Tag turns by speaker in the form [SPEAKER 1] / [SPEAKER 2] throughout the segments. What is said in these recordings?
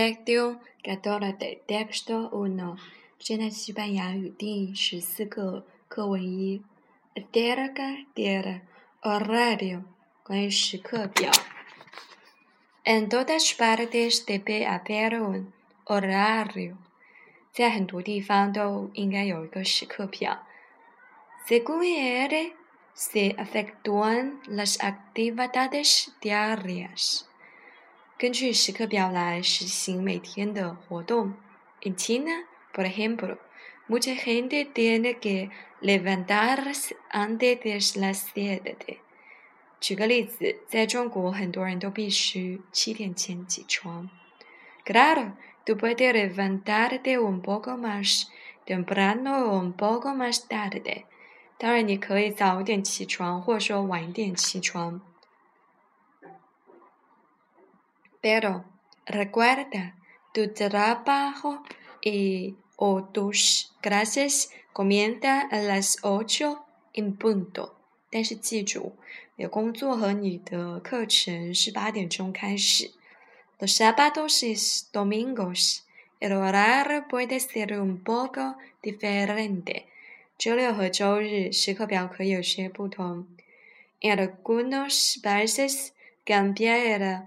[SPEAKER 1] Lección 14 de texto 1. Llena 西班牙语第十四课课文一。Terca tierra horario con En todas partes debe haber un horario la él, se efectúan las actividades diarias. 根据时刻表来实行每天的活动。En China, por ejemplo, mucha gente tiene que levantarse antes de las siete. 举个例子，在中国很多人都必须七点前起床。Claro, tú puedes levantarte un poco más temprano o un poco más tarde。当然你可以早一点起床，或者说晚一点起床。Pero recuerda tu trabajo y tus clases comienza a las 8 en punto. sábados y domingos el horario puede ser un poco diferente。周六和周日时刻表可有些不同。En algunos países cambia el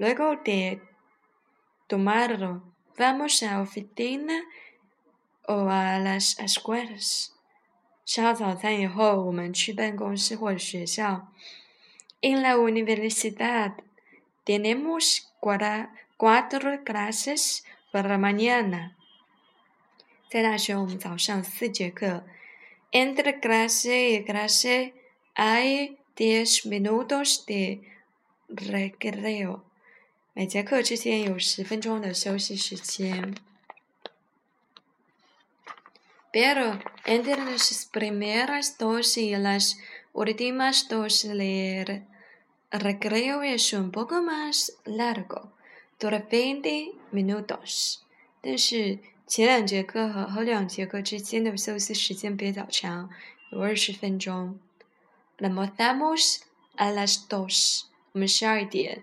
[SPEAKER 1] Luego de tomarlo, vamos a oficina o a las escuelas. En la universidad tenemos cuatro clases por la mañana. Entre clase y clase hay diez minutos de recreo. 每节课之间有十分钟的休息时间。Pero, entre las primeras dos l a s últimas dos l e e r recreo es un poco más largo, d veinte minutos。但是前两节课和后两节课之间的休息时间比较长，有二十分钟。l 么 a m a m o s a las dos。我们十二点。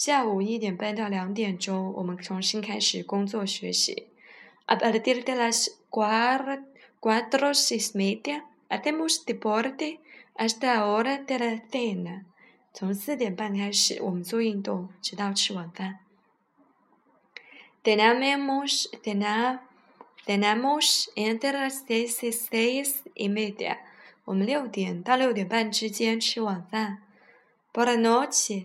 [SPEAKER 1] 下午一点半到两点钟，我们重新开始工作学习。A 阿不，第二天来是 guar cuatro seis media，a temos deporte，a s t 到 hora de la cena。从四点半开始，我们做运动，直到吃晚饭。Tenemos tena tenemos entre seis seis y media，我们六点到六点半之间吃晚饭。Por la noche。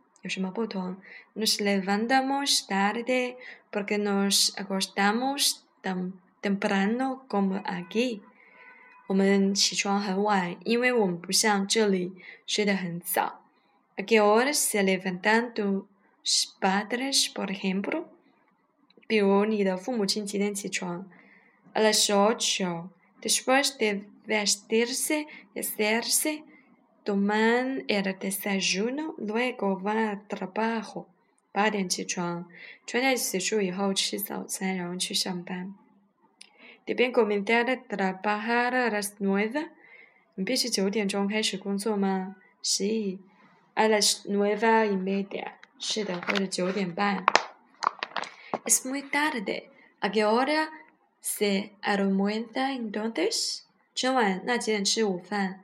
[SPEAKER 1] Nos levantamos tarde porque nos acostamos tan temprano como aquí. ¿A qué hora se levantan tus padres, por ejemplo? A las ocho, después de vestirse y hacerse。Toman el desayuno luego va a trabajo。八点起床，穿戴、洗漱以后吃早餐，然后去上班。¿Tienes q e e z a r e trabajo a las nueve? 你必须九点钟开始工作吗？Sí. ¿A las nueve y media? 是的，或者九点半。Es muy tarde. ¿A qué hora se almuerza entonces? 晚那几点吃午饭？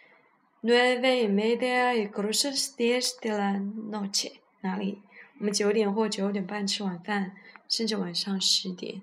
[SPEAKER 1] Nueve media y catorce diez de la noche，哪里？我们九点或九点半吃晚饭，甚至晚上十点。